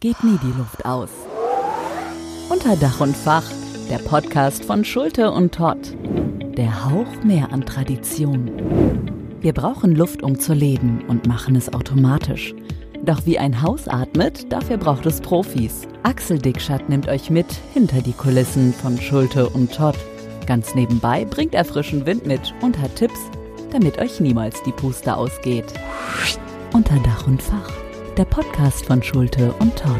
geht nie die Luft aus. Unter Dach und Fach, der Podcast von Schulte und Todd. Der Hauch mehr an Tradition. Wir brauchen Luft, um zu leben und machen es automatisch. Doch wie ein Haus atmet, dafür braucht es Profis. Axel Dickschat nimmt euch mit hinter die Kulissen von Schulte und Todd. Ganz nebenbei bringt er frischen Wind mit und hat Tipps, damit euch niemals die Puste ausgeht. Unter Dach und Fach, der Podcast von Schulte und Todd.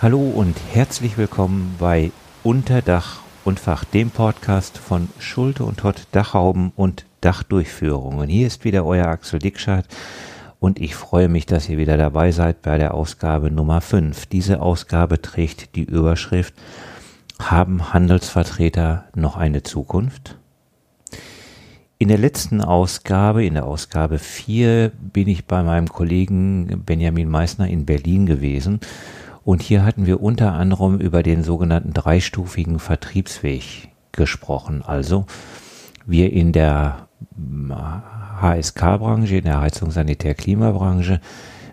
Hallo und herzlich willkommen bei Unterdach und Fach, dem Podcast von Schulte und Todd Dachhauben und Dachdurchführungen. Hier ist wieder euer Axel Dickschat und ich freue mich, dass ihr wieder dabei seid bei der Ausgabe Nummer 5. Diese Ausgabe trägt die Überschrift Haben Handelsvertreter noch eine Zukunft? In der letzten Ausgabe, in der Ausgabe 4, bin ich bei meinem Kollegen Benjamin Meissner in Berlin gewesen und hier hatten wir unter anderem über den sogenannten dreistufigen Vertriebsweg gesprochen. Also wir in der HSK-Branche, in der Heizung Sanitär Klimabranche,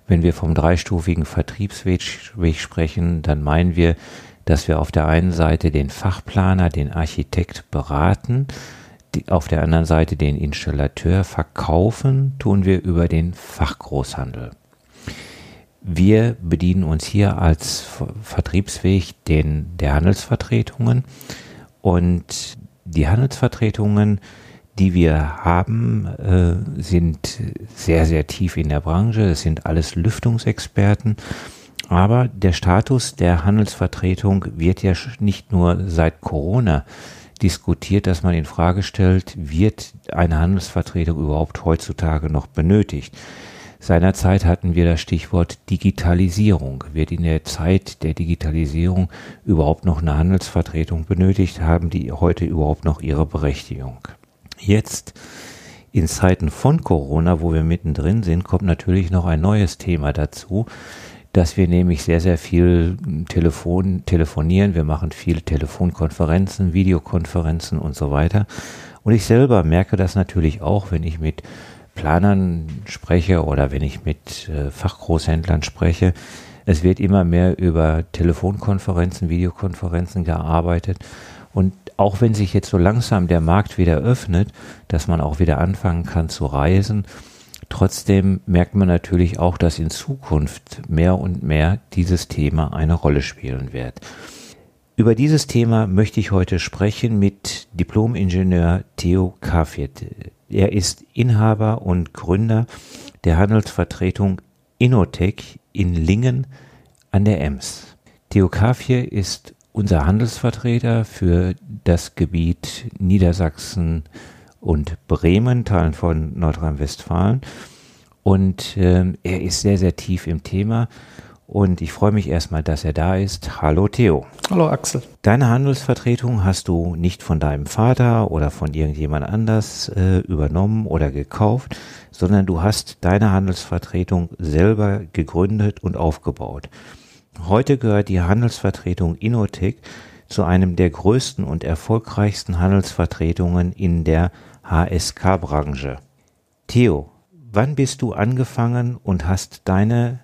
wenn wir vom dreistufigen Vertriebsweg sprechen, dann meinen wir, dass wir auf der einen Seite den Fachplaner, den Architekt beraten, die, auf der anderen Seite den Installateur verkaufen, tun wir über den Fachgroßhandel. Wir bedienen uns hier als Vertriebsweg den, der Handelsvertretungen und die Handelsvertretungen die wir haben, äh, sind sehr, sehr tief in der Branche. Es sind alles Lüftungsexperten. Aber der Status der Handelsvertretung wird ja nicht nur seit Corona diskutiert, dass man in Frage stellt, wird eine Handelsvertretung überhaupt heutzutage noch benötigt? Seinerzeit hatten wir das Stichwort Digitalisierung. Wird in der Zeit der Digitalisierung überhaupt noch eine Handelsvertretung benötigt? Haben die heute überhaupt noch ihre Berechtigung? Jetzt in Zeiten von Corona, wo wir mittendrin sind, kommt natürlich noch ein neues Thema dazu, dass wir nämlich sehr, sehr viel Telefon, telefonieren. Wir machen viele Telefonkonferenzen, Videokonferenzen und so weiter. Und ich selber merke das natürlich auch, wenn ich mit Planern spreche oder wenn ich mit äh, Fachgroßhändlern spreche. Es wird immer mehr über Telefonkonferenzen, Videokonferenzen gearbeitet. Und auch wenn sich jetzt so langsam der Markt wieder öffnet, dass man auch wieder anfangen kann zu reisen, trotzdem merkt man natürlich auch, dass in Zukunft mehr und mehr dieses Thema eine Rolle spielen wird. Über dieses Thema möchte ich heute sprechen mit Diplomingenieur Theo Kafjet. Er ist Inhaber und Gründer der Handelsvertretung Innotech in Lingen an der Ems. Theo Kafje ist unser Handelsvertreter für das Gebiet Niedersachsen und Bremen, Teilen von Nordrhein-Westfalen. Und äh, er ist sehr, sehr tief im Thema. Und ich freue mich erstmal, dass er da ist. Hallo Theo. Hallo Axel. Deine Handelsvertretung hast du nicht von deinem Vater oder von irgendjemand anders äh, übernommen oder gekauft, sondern du hast deine Handelsvertretung selber gegründet und aufgebaut. Heute gehört die Handelsvertretung Innotec zu einem der größten und erfolgreichsten Handelsvertretungen in der HSK-Branche. Theo, wann bist du angefangen und hast deine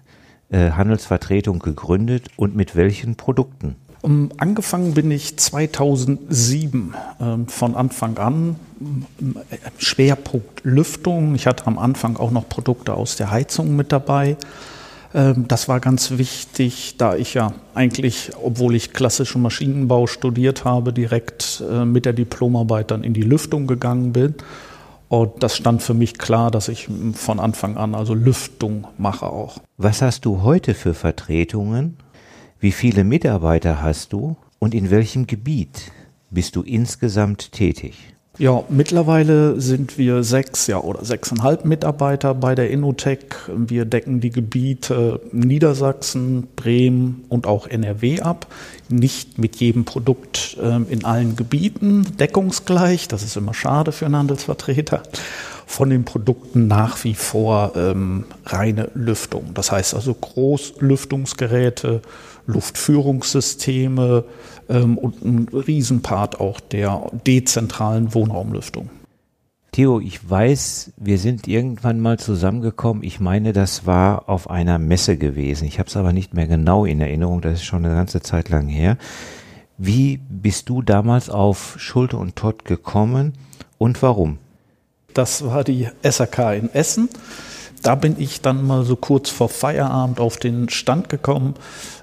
äh, Handelsvertretung gegründet und mit welchen Produkten? Um, angefangen bin ich 2007 ähm, von Anfang an. Schwerpunkt Lüftung. Ich hatte am Anfang auch noch Produkte aus der Heizung mit dabei. Ähm, das war ganz wichtig, da ich ja eigentlich, obwohl ich klassischen Maschinenbau studiert habe, direkt äh, mit der Diplomarbeit dann in die Lüftung gegangen bin. Und das stand für mich klar, dass ich von Anfang an also Lüftung mache auch. Was hast du heute für Vertretungen? Wie viele Mitarbeiter hast du? Und in welchem Gebiet bist du insgesamt tätig? Ja, mittlerweile sind wir sechs ja, oder sechseinhalb Mitarbeiter bei der Innotech. Wir decken die Gebiete Niedersachsen, Bremen und auch NRW ab. Nicht mit jedem Produkt äh, in allen Gebieten deckungsgleich. Das ist immer schade für einen Handelsvertreter. von den Produkten nach wie vor ähm, reine Lüftung. Das heißt also Großlüftungsgeräte, Luftführungssysteme ähm, und ein Riesenpart auch der dezentralen Wohnraumlüftung. Theo, ich weiß, wir sind irgendwann mal zusammengekommen. Ich meine, das war auf einer Messe gewesen. Ich habe es aber nicht mehr genau in Erinnerung. Das ist schon eine ganze Zeit lang her. Wie bist du damals auf Schulte und Todd gekommen und warum? Das war die SAK in Essen. Da bin ich dann mal so kurz vor Feierabend auf den Stand gekommen,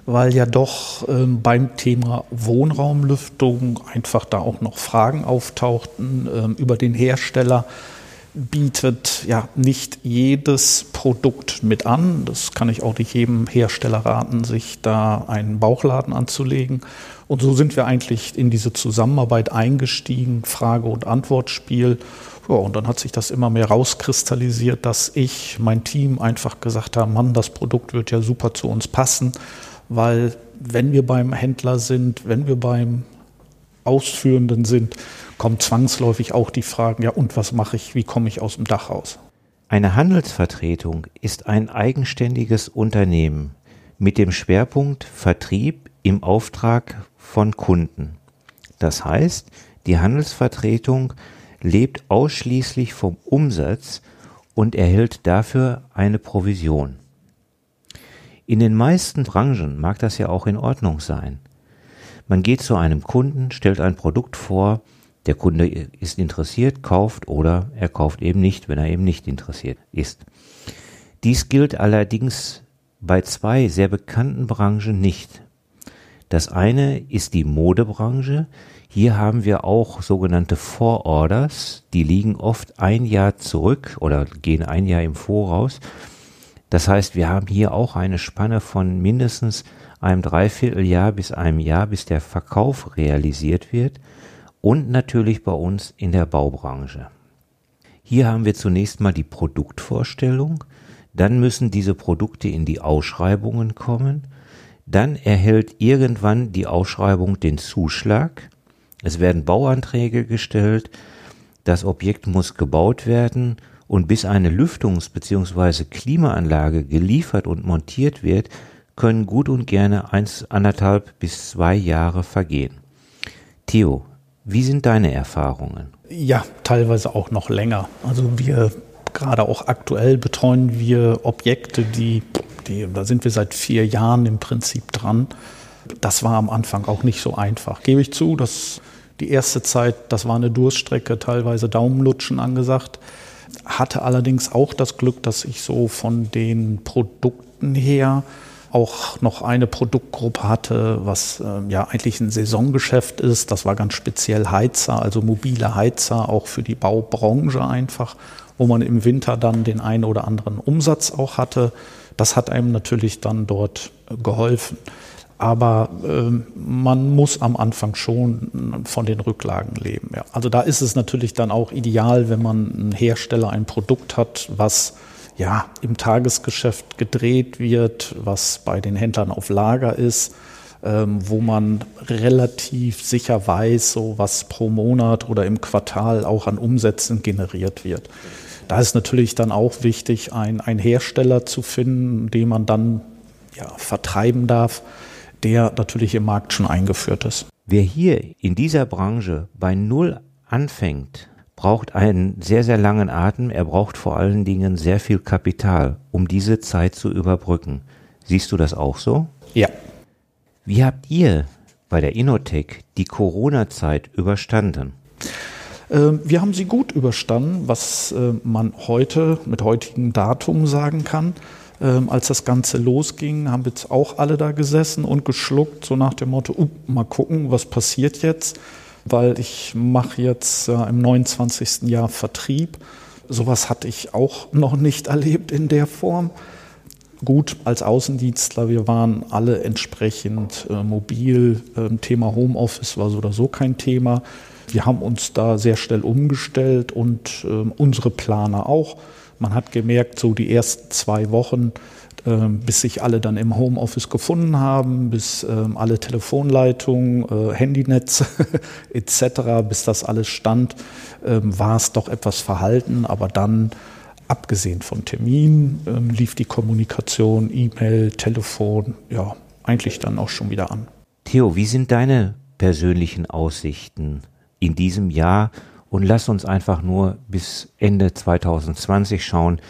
weil ja doch ähm, beim Thema Wohnraumlüftung einfach da auch noch Fragen auftauchten ähm, über den Hersteller bietet ja nicht jedes Produkt mit an. Das kann ich auch nicht jedem Hersteller raten, sich da einen Bauchladen anzulegen. Und so sind wir eigentlich in diese Zusammenarbeit eingestiegen, Frage- und Antwortspiel. Ja, und dann hat sich das immer mehr rauskristallisiert, dass ich, mein Team einfach gesagt haben, Mann, das Produkt wird ja super zu uns passen, weil wenn wir beim Händler sind, wenn wir beim Ausführenden sind, kommen zwangsläufig auch die Fragen, ja und was mache ich, wie komme ich aus dem Dach raus? Eine Handelsvertretung ist ein eigenständiges Unternehmen mit dem Schwerpunkt Vertrieb im Auftrag von Kunden. Das heißt, die Handelsvertretung lebt ausschließlich vom Umsatz und erhält dafür eine Provision. In den meisten Branchen mag das ja auch in Ordnung sein. Man geht zu einem Kunden, stellt ein Produkt vor, der Kunde ist interessiert, kauft oder er kauft eben nicht, wenn er eben nicht interessiert ist. Dies gilt allerdings bei zwei sehr bekannten Branchen nicht. Das eine ist die Modebranche. Hier haben wir auch sogenannte Vororders, die liegen oft ein Jahr zurück oder gehen ein Jahr im Voraus. Das heißt, wir haben hier auch eine Spanne von mindestens einem Dreivierteljahr bis einem Jahr, bis der Verkauf realisiert wird und natürlich bei uns in der Baubranche. Hier haben wir zunächst mal die Produktvorstellung, dann müssen diese Produkte in die Ausschreibungen kommen, dann erhält irgendwann die Ausschreibung den Zuschlag, es werden Bauanträge gestellt, das Objekt muss gebaut werden und bis eine Lüftungs- bzw. Klimaanlage geliefert und montiert wird, können gut und gerne eins, anderthalb bis zwei Jahre vergehen. Theo, wie sind deine Erfahrungen? Ja, teilweise auch noch länger. Also wir gerade auch aktuell betreuen wir Objekte, die, die, da sind wir seit vier Jahren im Prinzip dran. Das war am Anfang auch nicht so einfach. Gebe ich zu, dass die erste Zeit, das war eine Durststrecke, teilweise Daumenlutschen angesagt. Hatte allerdings auch das Glück, dass ich so von den Produkten her auch noch eine Produktgruppe hatte, was äh, ja eigentlich ein Saisongeschäft ist. Das war ganz speziell Heizer, also mobile Heizer, auch für die Baubranche einfach, wo man im Winter dann den einen oder anderen Umsatz auch hatte. Das hat einem natürlich dann dort geholfen. Aber äh, man muss am Anfang schon von den Rücklagen leben. Ja. Also da ist es natürlich dann auch ideal, wenn man einen Hersteller ein Produkt hat, was ja, im Tagesgeschäft gedreht wird, was bei den Händlern auf Lager ist, ähm, wo man relativ sicher weiß, so was pro Monat oder im Quartal auch an Umsätzen generiert wird. Da ist natürlich dann auch wichtig, ein, ein Hersteller zu finden, den man dann ja, vertreiben darf, der natürlich im Markt schon eingeführt ist. Wer hier in dieser Branche bei Null anfängt, braucht einen sehr, sehr langen Atem. Er braucht vor allen Dingen sehr viel Kapital, um diese Zeit zu überbrücken. Siehst du das auch so? Ja. Wie habt ihr bei der Innotech die Corona-Zeit überstanden? Ähm, wir haben sie gut überstanden, was äh, man heute mit heutigem Datum sagen kann. Ähm, als das Ganze losging, haben wir jetzt auch alle da gesessen und geschluckt, so nach dem Motto, uh, mal gucken, was passiert jetzt weil ich mache jetzt äh, im 29. Jahr Vertrieb. Sowas hatte ich auch noch nicht erlebt in der Form. Gut, als Außendienstler, wir waren alle entsprechend äh, mobil. Ähm, Thema Homeoffice war so oder so kein Thema. Wir haben uns da sehr schnell umgestellt und äh, unsere Planer auch. Man hat gemerkt, so die ersten zwei Wochen, ähm, bis sich alle dann im Homeoffice gefunden haben, bis ähm, alle Telefonleitungen, äh, Handynetze etc., bis das alles stand, ähm, war es doch etwas verhalten. Aber dann, abgesehen von Terminen, lief die Kommunikation, E-Mail, Telefon, ja, eigentlich dann auch schon wieder an. Theo, wie sind deine persönlichen Aussichten in diesem Jahr? Und lass uns einfach nur bis Ende 2020 schauen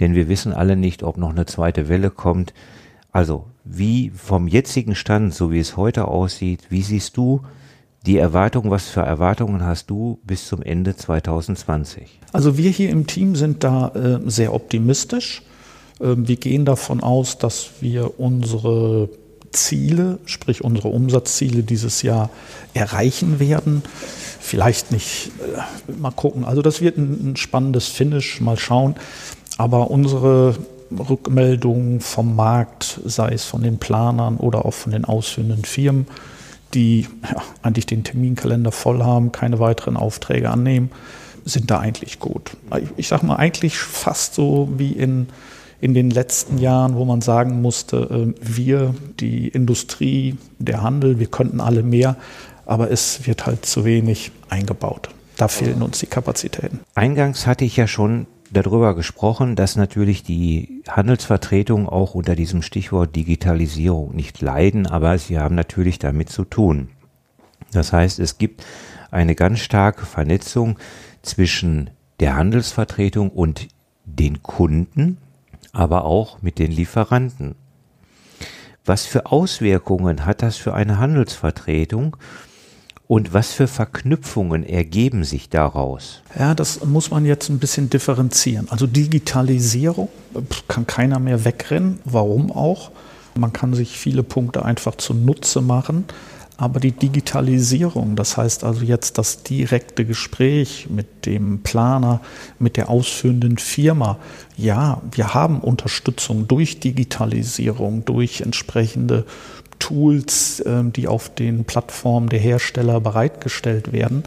denn wir wissen alle nicht, ob noch eine zweite Welle kommt. Also, wie vom jetzigen Stand, so wie es heute aussieht, wie siehst du die Erwartungen, was für Erwartungen hast du bis zum Ende 2020? Also wir hier im Team sind da äh, sehr optimistisch. Äh, wir gehen davon aus, dass wir unsere Ziele, sprich unsere Umsatzziele dieses Jahr erreichen werden. Vielleicht nicht, äh, mal gucken. Also das wird ein, spannendes Finish, mal schauen. Aber unsere Rückmeldungen vom Markt, sei es von den Planern oder auch von den ausführenden Firmen, die ja, eigentlich den Terminkalender voll haben, keine weiteren Aufträge annehmen, sind da eigentlich gut. Ich sage mal eigentlich fast so wie in, in den letzten Jahren, wo man sagen musste, ähm, wir, die Industrie, der Handel, wir könnten alle mehr, aber es wird halt zu wenig eingebaut. Da fehlen uns die Kapazitäten. Eingangs hatte ich ja schon darüber gesprochen, dass natürlich die Handelsvertretungen auch unter diesem Stichwort Digitalisierung nicht leiden, aber sie haben natürlich damit zu tun. Das heißt, es gibt eine ganz starke Vernetzung zwischen der Handelsvertretung und den Kunden, aber auch mit den Lieferanten. Was für Auswirkungen hat das für eine Handelsvertretung? Und was für Verknüpfungen ergeben sich daraus? Ja, das muss man jetzt ein bisschen differenzieren. Also Digitalisierung kann keiner mehr wegrennen. Warum auch? Man kann sich viele Punkte einfach zunutze machen. Aber die Digitalisierung, das heißt also jetzt das direkte Gespräch mit dem Planer, mit der ausführenden Firma, ja, wir haben Unterstützung durch Digitalisierung, durch entsprechende Tools, ähm, die auf den Plattformen der Hersteller bereitgestellt werden.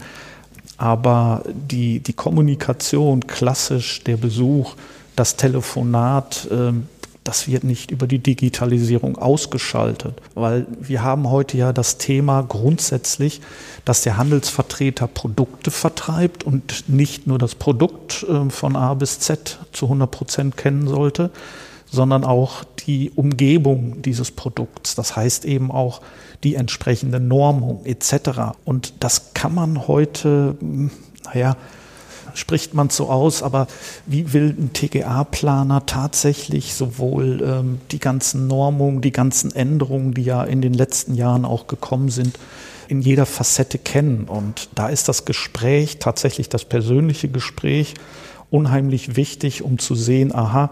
Aber die, die Kommunikation, klassisch der Besuch, das Telefonat, ähm, das wird nicht über die Digitalisierung ausgeschaltet, weil wir haben heute ja das Thema grundsätzlich, dass der Handelsvertreter Produkte vertreibt und nicht nur das Produkt ähm, von A bis Z zu 100 Prozent kennen sollte, sondern auch die Umgebung dieses Produkts. Das heißt eben auch die entsprechende Normung etc. Und das kann man heute, naja, spricht man so aus, aber wie will ein TGA-Planer tatsächlich sowohl ähm, die ganzen Normungen, die ganzen Änderungen, die ja in den letzten Jahren auch gekommen sind, in jeder Facette kennen. Und da ist das Gespräch, tatsächlich das persönliche Gespräch, unheimlich wichtig, um zu sehen, aha,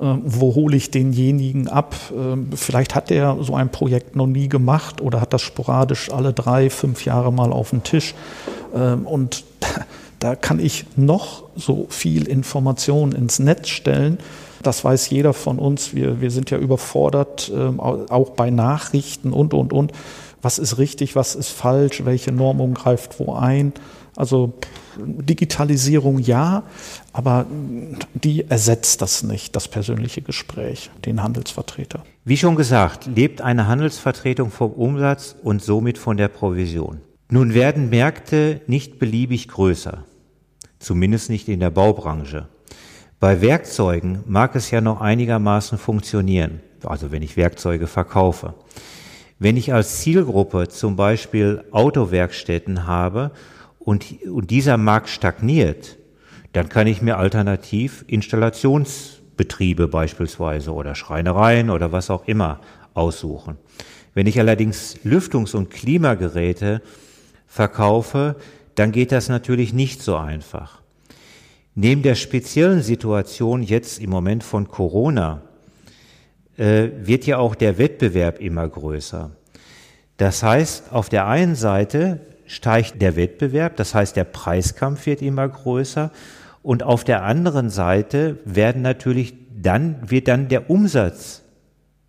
ähm, wo hole ich denjenigen ab? Ähm, vielleicht hat er so ein Projekt noch nie gemacht oder hat das sporadisch alle drei, fünf Jahre mal auf den Tisch. Ähm, und da kann ich noch so viel Information ins Netz stellen. Das weiß jeder von uns. Wir, wir sind ja überfordert, auch bei Nachrichten und, und, und. Was ist richtig, was ist falsch, welche Normung greift wo ein? Also Digitalisierung ja, aber die ersetzt das nicht, das persönliche Gespräch, den Handelsvertreter. Wie schon gesagt, lebt eine Handelsvertretung vom Umsatz und somit von der Provision. Nun werden Märkte nicht beliebig größer, zumindest nicht in der Baubranche. Bei Werkzeugen mag es ja noch einigermaßen funktionieren, also wenn ich Werkzeuge verkaufe. Wenn ich als Zielgruppe zum Beispiel Autowerkstätten habe und, und dieser Markt stagniert, dann kann ich mir alternativ Installationsbetriebe beispielsweise oder Schreinereien oder was auch immer aussuchen. Wenn ich allerdings Lüftungs- und Klimageräte verkaufe, dann geht das natürlich nicht so einfach. Neben der speziellen Situation jetzt im Moment von Corona äh, wird ja auch der Wettbewerb immer größer. Das heißt, auf der einen Seite steigt der Wettbewerb, das heißt der Preiskampf wird immer größer und auf der anderen Seite werden natürlich dann wird dann der Umsatz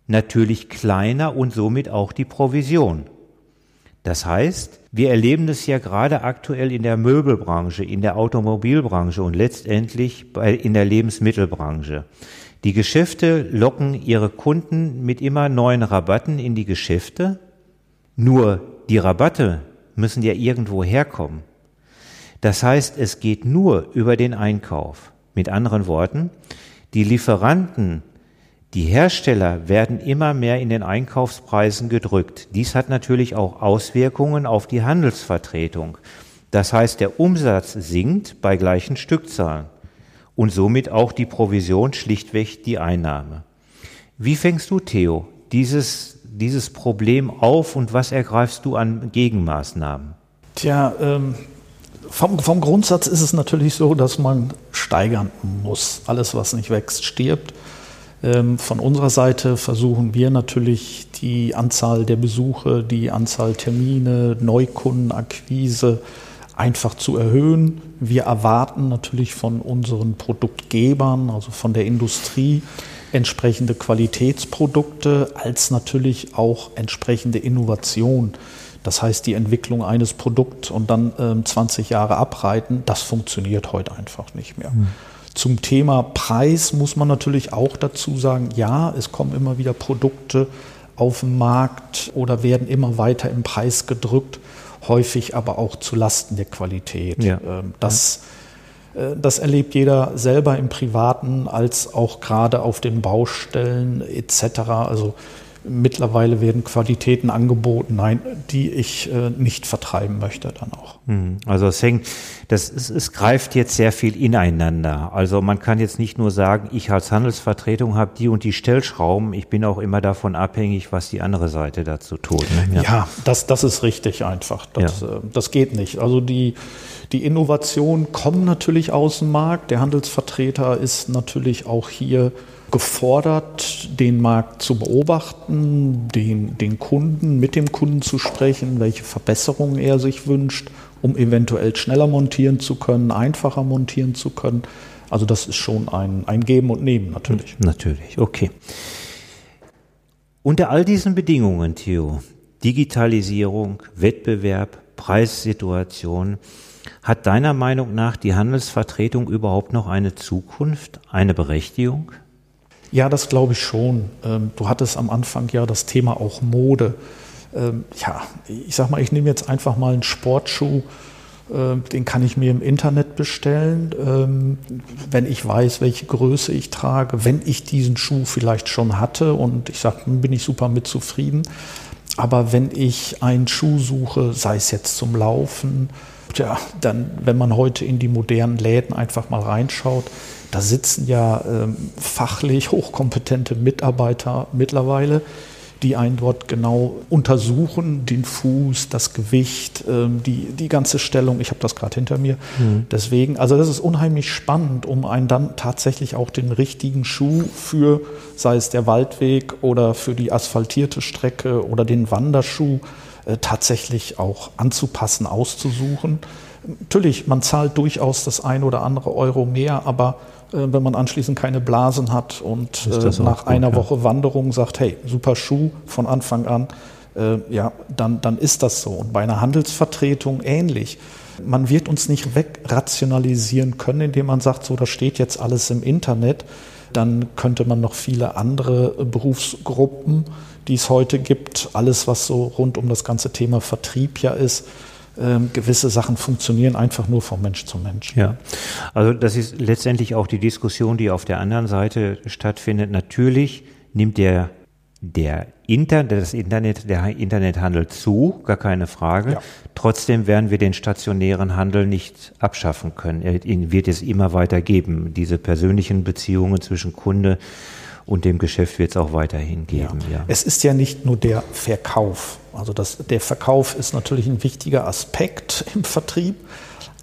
natürlich kleiner und somit auch die Provision. Das heißt, wir erleben es ja gerade aktuell in der Möbelbranche, in der Automobilbranche und letztendlich bei, in der Lebensmittelbranche. Die Geschäfte locken ihre Kunden mit immer neuen Rabatten in die Geschäfte. Nur die Rabatte müssen ja irgendwo herkommen. Das heißt, es geht nur über den Einkauf. Mit anderen Worten, die Lieferanten, die Hersteller werden immer mehr in den Einkaufspreisen gedrückt. Dies hat natürlich auch Auswirkungen auf die Handelsvertretung. Das heißt, der Umsatz sinkt bei gleichen Stückzahlen und somit auch die Provision schlichtweg die Einnahme. Wie fängst du, Theo, dieses, dieses Problem auf und was ergreifst du an Gegenmaßnahmen? Tja, ähm, vom, vom Grundsatz ist es natürlich so, dass man steigern muss. Alles, was nicht wächst, stirbt. Ähm, von unserer Seite versuchen wir natürlich die Anzahl der Besuche, die Anzahl Termine, Neukundenakquise, einfach zu erhöhen. Wir erwarten natürlich von unseren Produktgebern, also von der Industrie, entsprechende Qualitätsprodukte als natürlich auch entsprechende Innovation. Das heißt, die Entwicklung eines Produkts und dann ähm, 20 Jahre abreiten, das funktioniert heute einfach nicht mehr. Mhm. Zum Thema Preis muss man natürlich auch dazu sagen, ja, es kommen immer wieder Produkte auf den Markt oder werden immer weiter im Preis gedrückt häufig aber auch zu Lasten der Qualität. Ja. Ähm, das. Äh, das erlebt jeder selber im Privaten als auch gerade auf den Baustellen etc. Also Mittlerweile werden Qualitäten angeboten, nein, die ich äh, nicht vertreiben möchte dann auch. Hm, also es hängt, das ist, es greift jetzt sehr viel ineinander. Also man kann jetzt nicht nur sagen, ich als Handelsvertretung habe die und die Stellschrauben. Ich bin auch immer davon abhängig, was die andere Seite dazu tut. Ne? Ja. ja, das, das ist richtig einfach. Das, ja. äh, das geht nicht. Also die die Innovationen kommen natürlich aus dem Markt. Der Handelsvertreter ist natürlich auch hier gefordert, den Markt zu beobachten, den, den Kunden, mit dem Kunden zu sprechen, welche Verbesserungen er sich wünscht, um eventuell schneller montieren zu können, einfacher montieren zu können. Also das ist schon ein, ein Geben und Nehmen natürlich. Natürlich, okay. Unter all diesen Bedingungen, Theo, Digitalisierung, Wettbewerb, Preissituation, hat deiner Meinung nach die Handelsvertretung überhaupt noch eine Zukunft, eine Berechtigung? Ja, das glaube ich schon. Ähm, du hattest am Anfang ja das Thema auch Mode. Ähm, ja, ich sag mal, ich nehme jetzt einfach mal einen Sportschuh, ähm, den kann ich mir im Internet bestellen, wenn ich weiß, welche Größe ich trage, wenn ich diesen Schuh vielleicht schon hatte und ich sage, bin ich super mit zufrieden. Aber wenn ich einen Schuh suche, sei es jetzt zum Laufen, ja, dann, wenn man heute in die modernen Läden einfach mal reinschaut, da sitzen ja ähm, fachlich hochkompetente Mitarbeiter mittlerweile, die einen dort genau untersuchen, den Fuß, das Gewicht, ähm, die, die ganze Stellung. Ich habe das gerade hinter mir. Mhm. Deswegen, also das ist unheimlich spannend, um einen dann tatsächlich auch den richtigen Schuh für, sei es der Waldweg oder für die asphaltierte Strecke oder den Wanderschuh, äh, tatsächlich auch anzupassen, auszusuchen. Natürlich, man zahlt durchaus das ein oder andere Euro mehr, aber äh, wenn man anschließend keine Blasen hat und äh, nach gut, einer ja. Woche Wanderung sagt, hey, super Schuh von Anfang an, äh, ja, dann, dann ist das so. Und bei einer Handelsvertretung ähnlich. Man wird uns nicht wegrationalisieren können, indem man sagt, so, das steht jetzt alles im Internet. Dann könnte man noch viele andere Berufsgruppen, die es heute gibt, alles, was so rund um das ganze Thema Vertrieb ja ist, ähm, gewisse Sachen funktionieren einfach nur von Mensch zu Mensch. Ja, also das ist letztendlich auch die Diskussion, die auf der anderen Seite stattfindet. Natürlich nimmt der der Internet, das Internet, der Internethandel zu, gar keine Frage. Ja. Trotzdem werden wir den stationären Handel nicht abschaffen können. Ihn wird es immer weiter geben. Diese persönlichen Beziehungen zwischen Kunde und dem Geschäft wird es auch weiterhin geben. Ja. ja. Es ist ja nicht nur der Verkauf. Also das, der Verkauf ist natürlich ein wichtiger Aspekt im Vertrieb.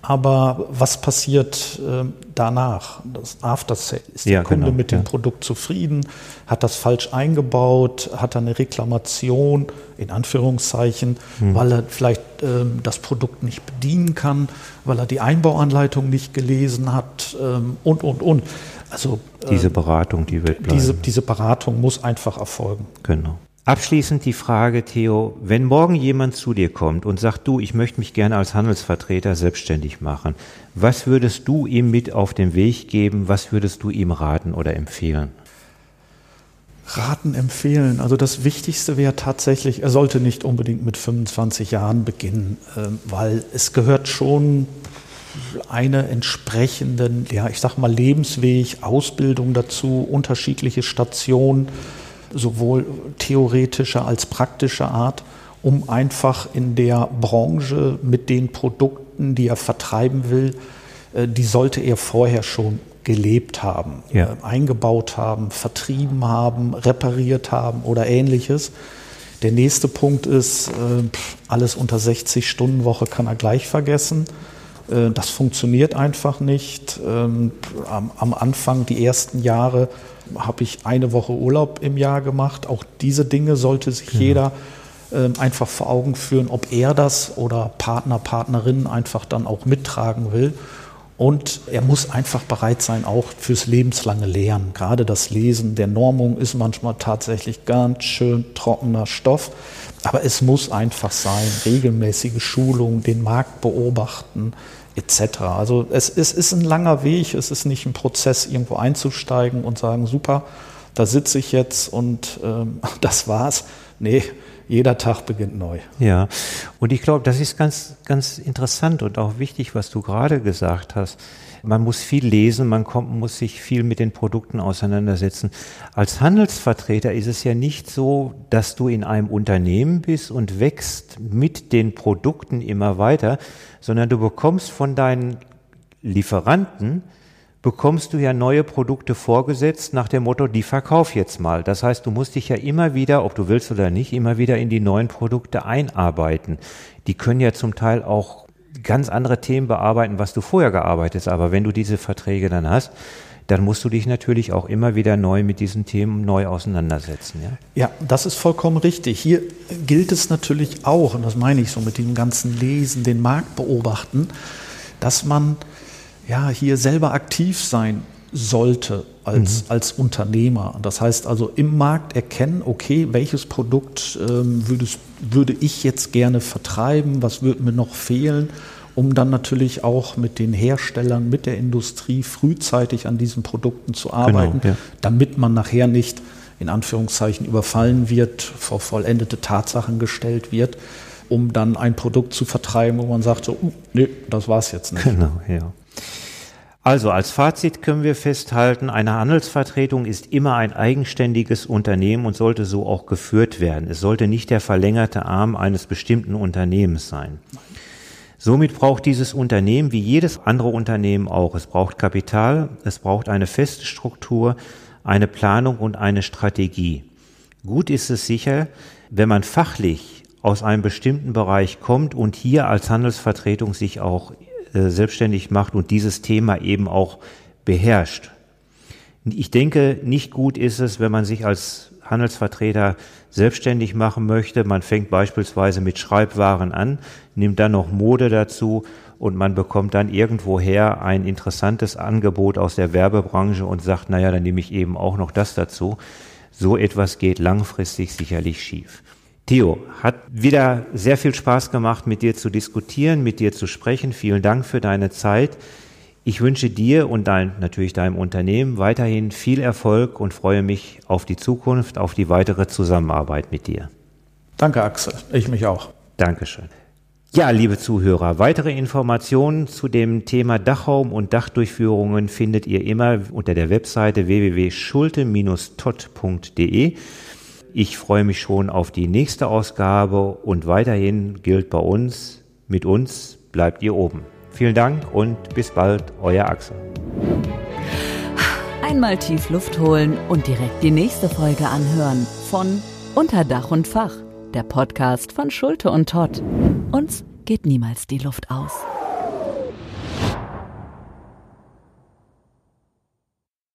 Aber was passiert äh, danach? Das After Sale. Ist der Kunde genau, mit dem ja. Produkt zufrieden? Hat das falsch eingebaut? Hat er eine Reklamation, in Anführungszeichen, hm. weil er vielleicht äh, das Produkt nicht bedienen kann, weil er die Einbauanleitung nicht gelesen hat ähm, und, und, und. Also diese ähm, Beratung, die wird bleiben. Diese, diese Beratung muss einfach erfolgen. Genau. Abschließend die Frage, Theo, wenn morgen jemand zu dir kommt und sagt, du, ich möchte mich gerne als Handelsvertreter selbstständig machen, was würdest du ihm mit auf den Weg geben, was würdest du ihm raten oder empfehlen? Raten empfehlen. Also das Wichtigste wäre tatsächlich, er sollte nicht unbedingt mit 25 Jahren beginnen, ähm, weil es gehört schon eine entsprechenden, ja, ich sag mal, Lebensweg, Ausbildung dazu, unterschiedliche Stationen, sowohl theoretischer als praktischer Art, um einfach in der Branche mit den Produkten, die er vertreiben will, äh, die sollte er vorher schon gelebt haben, ja. äh, eingebaut haben, vertrieben haben, repariert haben oder ähnliches. Der nächste Punkt ist, äh, alles unter 60 Stunden Woche kann er gleich vergessen. Äh, das funktioniert einfach nicht. Ähm, am, Anfang, die ersten Jahre, habe ich eine Woche Urlaub im Jahr gemacht. Auch diese Dinge sollte sich ja. jeder ähm, einfach vor Augen führen, ob er das oder Partner, Partnerinnen einfach dann auch mittragen will. Und er muss einfach bereit sein, auch fürs lebenslange Lernen. Gerade das Lesen der Normung ist manchmal tatsächlich ganz schön trockener Stoff. Aber es muss einfach sein, regelmäßige Schulung, den Markt beobachten etc. Also es, es ist ein langer Weg, es ist nicht ein Prozess, irgendwo einzusteigen und sagen, super, da sitze ich jetzt und ähm, das war's. Nee, jeder Tag beginnt neu. Ja, und ich glaube, das ist ganz, ganz interessant und auch wichtig, was du gerade gesagt hast. Man muss viel lesen, man kommt, muss sich viel mit den Produkten auseinandersetzen. Als Handelsvertreter ist es ja nicht so, dass du in einem Unternehmen bist und wächst mit den Produkten immer weiter, sondern du bekommst von deinen Lieferanten bekommst du ja neue Produkte vorgesetzt nach dem Motto, die verkauf jetzt mal. Das heißt, du musst dich ja immer wieder, ob du willst oder nicht, immer wieder in die neuen Produkte einarbeiten. Die können ja zum Teil auch ganz andere Themen bearbeiten, was du vorher gearbeitet hast. Aber wenn du diese Verträge dann hast, dann musst du dich natürlich auch immer wieder neu mit diesen Themen neu auseinandersetzen. Ja, ja das ist vollkommen richtig. Hier gilt es natürlich auch, und das meine ich so mit dem ganzen Lesen, den Markt beobachten, dass man ja, hier selber aktiv sein sollte als, mhm. als Unternehmer. Das heißt also im Markt erkennen, okay, welches Produkt ähm, würdest, würde ich jetzt gerne vertreiben, was würde mir noch fehlen, um dann natürlich auch mit den Herstellern, mit der Industrie frühzeitig an diesen Produkten zu genau, arbeiten, genau, ja. damit man nachher nicht in Anführungszeichen überfallen wird, vor vollendete Tatsachen gestellt wird, um dann ein Produkt zu vertreiben, wo man sagt, so, uh, nee, das war's jetzt nicht. Genau, ja. Also als Fazit können wir festhalten, eine Handelsvertretung ist immer ein eigenständiges Unternehmen und sollte so auch geführt werden. Es sollte nicht der verlängerte Arm eines bestimmten Unternehmens sein. Somit braucht dieses Unternehmen wie jedes andere Unternehmen auch. Es braucht Kapital, es braucht eine feste Struktur, eine Planung und eine Strategie. Gut ist es sicher, wenn man fachlich aus einem bestimmten Bereich kommt und hier als Handelsvertretung sich auch äh, selbstständig macht und dieses Thema eben auch beherrscht. Ich denke, nicht gut ist es, wenn man sich als Handelsvertreter selbstständig machen möchte. Man fängt beispielsweise mit Schreibwaren an, nimmt dann noch Mode dazu und man bekommt dann irgendwoher ein interessantes Angebot aus der Werbebranche und sagt, naja, dann nehme ich eben auch noch das dazu. So etwas geht langfristig sicherlich schief. Theo, hat wieder sehr viel Spaß gemacht, mit dir zu diskutieren, mit dir zu sprechen. Vielen Dank für deine Zeit. Ich wünsche dir und dein, natürlich deinem Unternehmen weiterhin viel Erfolg und freue mich auf die Zukunft, auf die weitere Zusammenarbeit mit dir. Danke, Axel. Ich mich auch. Dankeschön. Ja, liebe Zuhörer, weitere Informationen zu dem Thema Dachraum und Dachdurchführungen findet ihr immer unter der Webseite www.schulte-todd.de. Ich freue mich schon auf die nächste Ausgabe und weiterhin gilt bei uns, mit uns bleibt ihr oben. Vielen Dank und bis bald, euer Axel. Einmal tief Luft holen und direkt die nächste Folge anhören von Unter Dach und Fach, der Podcast von Schulte und Todd. Uns geht niemals die Luft aus.